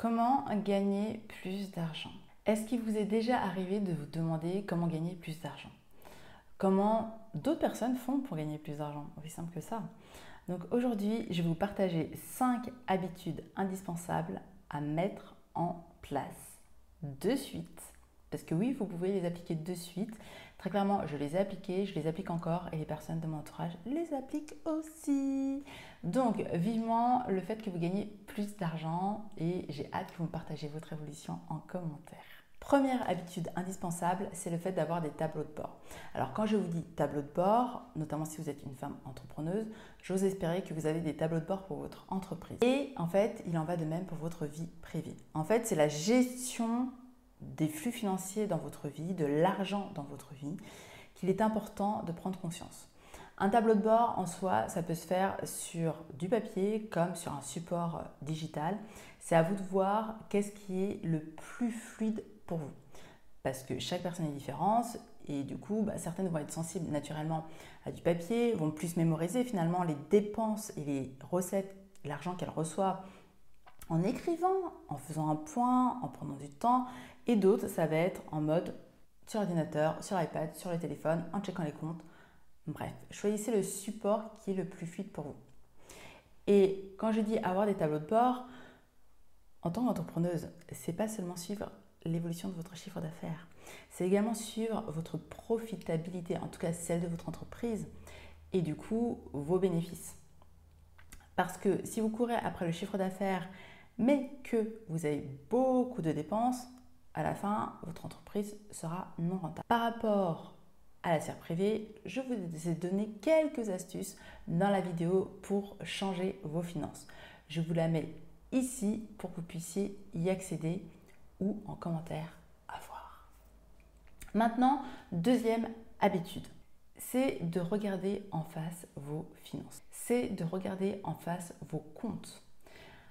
Comment gagner plus d'argent? Est-ce qu'il vous est déjà arrivé de vous demander comment gagner plus d'argent? Comment d'autres personnes font pour gagner plus d'argent? Aussi simple que ça. Donc aujourd'hui, je vais vous partager 5 habitudes indispensables à mettre en place de suite. Parce que oui, vous pouvez les appliquer de suite. Très clairement, je les ai appliquées, je les applique encore et les personnes de mon entourage les appliquent aussi. Donc, vivement le fait que vous gagnez plus d'argent et j'ai hâte que vous me partagez votre évolution en commentaire. Première habitude indispensable, c'est le fait d'avoir des tableaux de bord. Alors quand je vous dis tableau de bord, notamment si vous êtes une femme entrepreneuse, j'ose espérer que vous avez des tableaux de bord pour votre entreprise. Et en fait, il en va de même pour votre vie privée. En fait, c'est la gestion des flux financiers dans votre vie, de l'argent dans votre vie, qu'il est important de prendre conscience. Un tableau de bord en soi, ça peut se faire sur du papier comme sur un support digital. C'est à vous de voir qu'est-ce qui est le plus fluide pour vous. Parce que chaque personne est différente et du coup, bah, certaines vont être sensibles naturellement à du papier, vont plus mémoriser finalement les dépenses et les recettes, l'argent qu'elles reçoivent en écrivant, en faisant un point, en prenant du temps. Et d'autres, ça va être en mode sur ordinateur, sur iPad, sur le téléphone, en checkant les comptes. Bref, choisissez le support qui est le plus fluide pour vous. Et quand je dis avoir des tableaux de bord, en tant qu'entrepreneuse, c'est pas seulement suivre l'évolution de votre chiffre d'affaires, c'est également suivre votre profitabilité, en tout cas celle de votre entreprise, et du coup vos bénéfices. Parce que si vous courez après le chiffre d'affaires, mais que vous avez beaucoup de dépenses, à la fin, votre entreprise sera non rentable. Par rapport à la sphère privée, je vous ai donné quelques astuces dans la vidéo pour changer vos finances. Je vous la mets ici pour que vous puissiez y accéder ou en commentaire à voir. Maintenant, deuxième habitude, c'est de regarder en face vos finances. C'est de regarder en face vos comptes.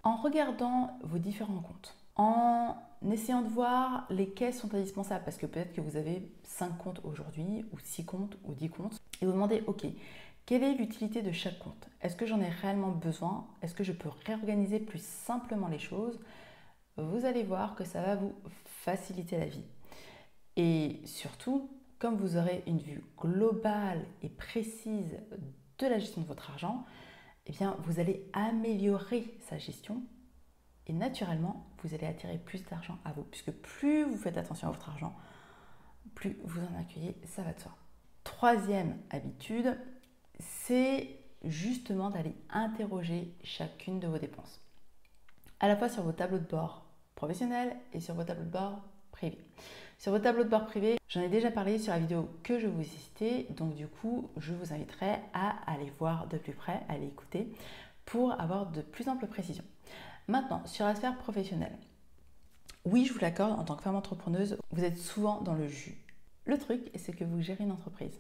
En regardant vos différents comptes, en essayant de voir lesquels sont indispensables, parce que peut-être que vous avez 5 comptes aujourd'hui, ou 6 comptes, ou 10 comptes, et vous demandez, ok, quelle est l'utilité de chaque compte? Est-ce que j'en ai réellement besoin? Est-ce que je peux réorganiser plus simplement les choses? Vous allez voir que ça va vous faciliter la vie. Et surtout, comme vous aurez une vue globale et précise de la gestion de votre argent, eh vous allez améliorer sa gestion et naturellement, vous allez attirer plus d'argent à vous, puisque plus vous faites attention à votre argent, plus vous en accueillez, ça va de soi. Troisième habitude, c'est justement d'aller interroger chacune de vos dépenses. À la fois sur vos tableaux de bord professionnels et sur vos tableaux de bord privés. Sur vos tableaux de bord privés, j'en ai déjà parlé sur la vidéo que je vous ai citée, donc du coup, je vous inviterai à aller voir de plus près, à aller écouter pour avoir de plus amples précisions. Maintenant, sur la sphère professionnelle, oui, je vous l'accorde, en tant que femme entrepreneuse, vous êtes souvent dans le jus. Le truc, c'est que vous gérez une entreprise.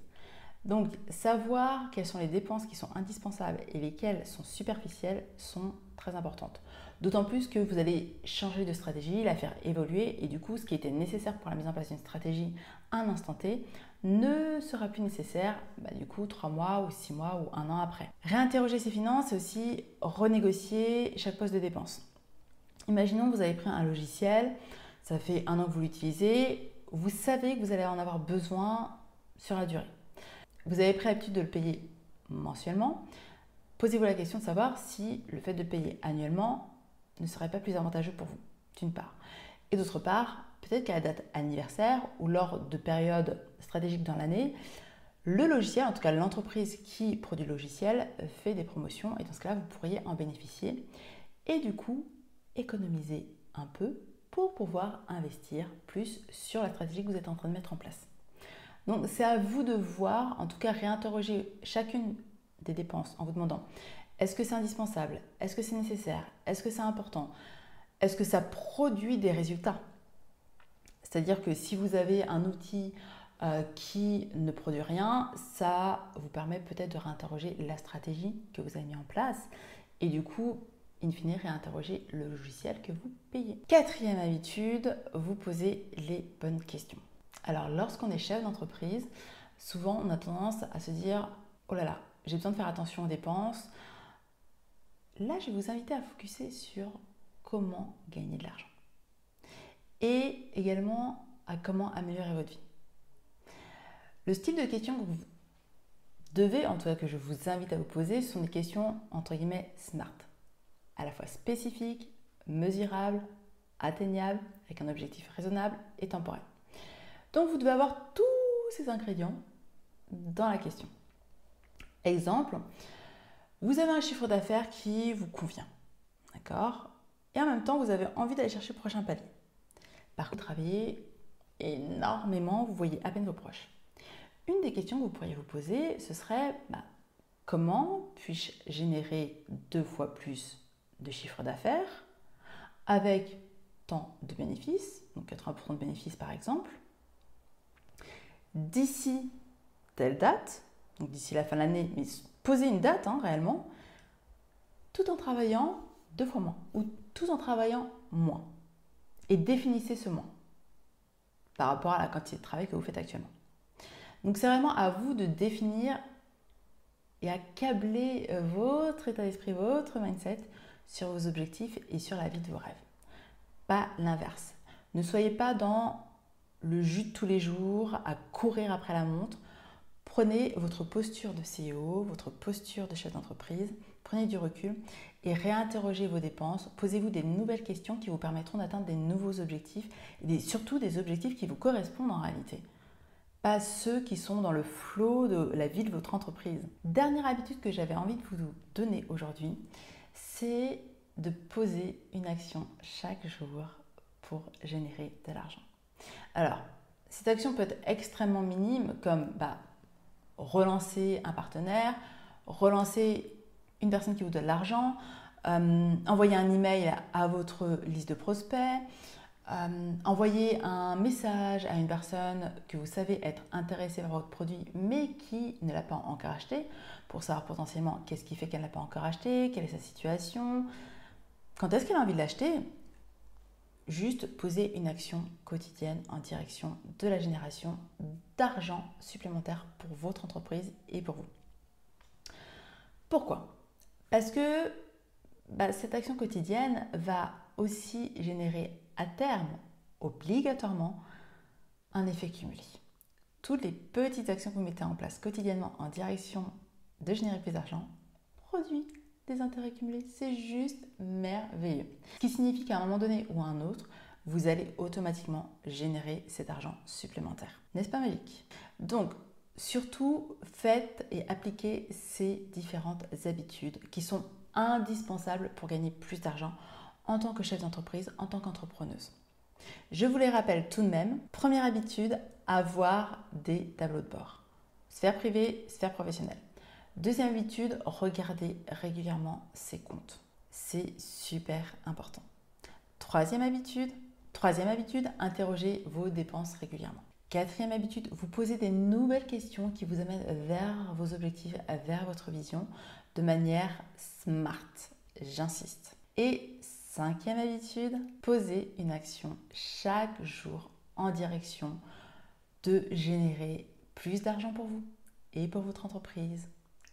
Donc, savoir quelles sont les dépenses qui sont indispensables et lesquelles sont superficielles sont très importantes. D'autant plus que vous allez changer de stratégie, la faire évoluer et du coup, ce qui était nécessaire pour la mise en place d'une stratégie un instant T ne sera plus nécessaire bah, du coup trois mois ou six mois ou un an après. Réinterroger ses finances, c'est aussi renégocier chaque poste de dépense. Imaginons que vous avez pris un logiciel, ça fait un an que vous l'utilisez, vous savez que vous allez en avoir besoin sur la durée. Vous avez pris l'habitude de le payer mensuellement. Posez-vous la question de savoir si le fait de payer annuellement ne serait pas plus avantageux pour vous, d'une part. Et d'autre part, peut-être qu'à la date anniversaire ou lors de périodes stratégiques dans l'année, le logiciel, en tout cas l'entreprise qui produit le logiciel, fait des promotions et dans ce cas-là, vous pourriez en bénéficier et du coup économiser un peu pour pouvoir investir plus sur la stratégie que vous êtes en train de mettre en place. Donc c'est à vous de voir, en tout cas réinterroger chacune des dépenses en vous demandant est-ce que c'est indispensable? Est-ce que c'est nécessaire? Est-ce que c'est important? Est-ce que ça produit des résultats? C'est-à-dire que si vous avez un outil euh, qui ne produit rien, ça vous permet peut-être de réinterroger la stratégie que vous avez mis en place et du coup, in fine, réinterroger le logiciel que vous payez. Quatrième habitude, vous posez les bonnes questions. Alors, lorsqu'on est chef d'entreprise, souvent on a tendance à se dire Oh là là, j'ai besoin de faire attention aux dépenses. Là, je vais vous inviter à focuser sur comment gagner de l'argent. et également à comment améliorer votre vie. Le style de questions que vous devez, en tout cas que je vous invite à vous poser, sont des questions entre guillemets smart, à la fois spécifiques, mesurables, atteignables, avec un objectif raisonnable et temporel. Donc vous devez avoir tous ces ingrédients dans la question. Exemple, vous avez un chiffre d'affaires qui vous convient, d'accord? Et en même temps, vous avez envie d'aller chercher le prochain palier. Par contre, travaillez énormément, vous voyez à peine vos proches. Une des questions que vous pourriez vous poser, ce serait bah, comment puis-je générer deux fois plus de chiffre d'affaires avec tant de bénéfices, donc 80% de bénéfices par exemple, d'ici telle date, donc d'ici la fin de l'année, mais posez une date hein, réellement, tout en travaillant deux fois moins, ou tout en travaillant moins. Et définissez ce moins par rapport à la quantité de travail que vous faites actuellement. Donc c'est vraiment à vous de définir et à câbler euh, votre état d'esprit, votre mindset sur vos objectifs et sur la vie de vos rêves. Pas l'inverse. Ne soyez pas dans le jus de tous les jours, à courir après la montre. Prenez votre posture de CEO, votre posture de chef d'entreprise, prenez du recul et réinterrogez vos dépenses. Posez-vous des nouvelles questions qui vous permettront d'atteindre des nouveaux objectifs et surtout des objectifs qui vous correspondent en réalité. Pas ceux qui sont dans le flot de la vie de votre entreprise. Dernière habitude que j'avais envie de vous donner aujourd'hui, c'est de poser une action chaque jour pour générer de l'argent. Alors, cette action peut être extrêmement minime, comme bah, relancer un partenaire, relancer une personne qui vous donne de l'argent, euh, envoyer un email à votre liste de prospects, euh, envoyer un message à une personne que vous savez être intéressée par votre produit mais qui ne l'a pas encore acheté pour savoir potentiellement qu'est-ce qui fait qu'elle n'a pas encore acheté, quelle est sa situation, quand est-ce qu'elle a envie de l'acheter? Juste poser une action quotidienne en direction de la génération d'argent supplémentaire pour votre entreprise et pour vous. Pourquoi? Parce que bah, cette action quotidienne va aussi générer à terme, obligatoirement, un effet cumulé. Toutes les petites actions que vous mettez en place quotidiennement en direction de générer plus d'argent produisent des intérêts cumulés. C'est juste merveilleux. Ce qui signifie qu'à un moment donné ou à un autre, vous allez automatiquement générer cet argent supplémentaire. N'est-ce pas magique Donc, surtout, faites et appliquez ces différentes habitudes qui sont indispensables pour gagner plus d'argent en tant que chef d'entreprise, en tant qu'entrepreneuse. Je vous les rappelle tout de même. Première habitude, avoir des tableaux de bord. Sphère privée, sphère professionnelle. Deuxième habitude, regardez régulièrement ses comptes. C'est super important. Troisième habitude, troisième habitude, interrogez vos dépenses régulièrement. Quatrième habitude, vous posez des nouvelles questions qui vous amènent vers vos objectifs, vers votre vision de manière smart. J'insiste. Et cinquième habitude, posez une action chaque jour en direction de générer plus d'argent pour vous et pour votre entreprise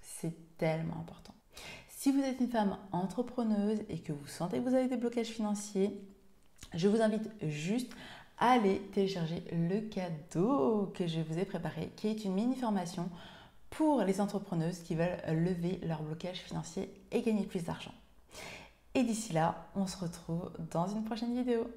c'est tellement important. Si vous êtes une femme entrepreneuse et que vous sentez que vous avez des blocages financiers, je vous invite juste à aller télécharger le cadeau que je vous ai préparé, qui est une mini-formation pour les entrepreneuses qui veulent lever leur blocage financier et gagner plus d'argent. Et d'ici là, on se retrouve dans une prochaine vidéo.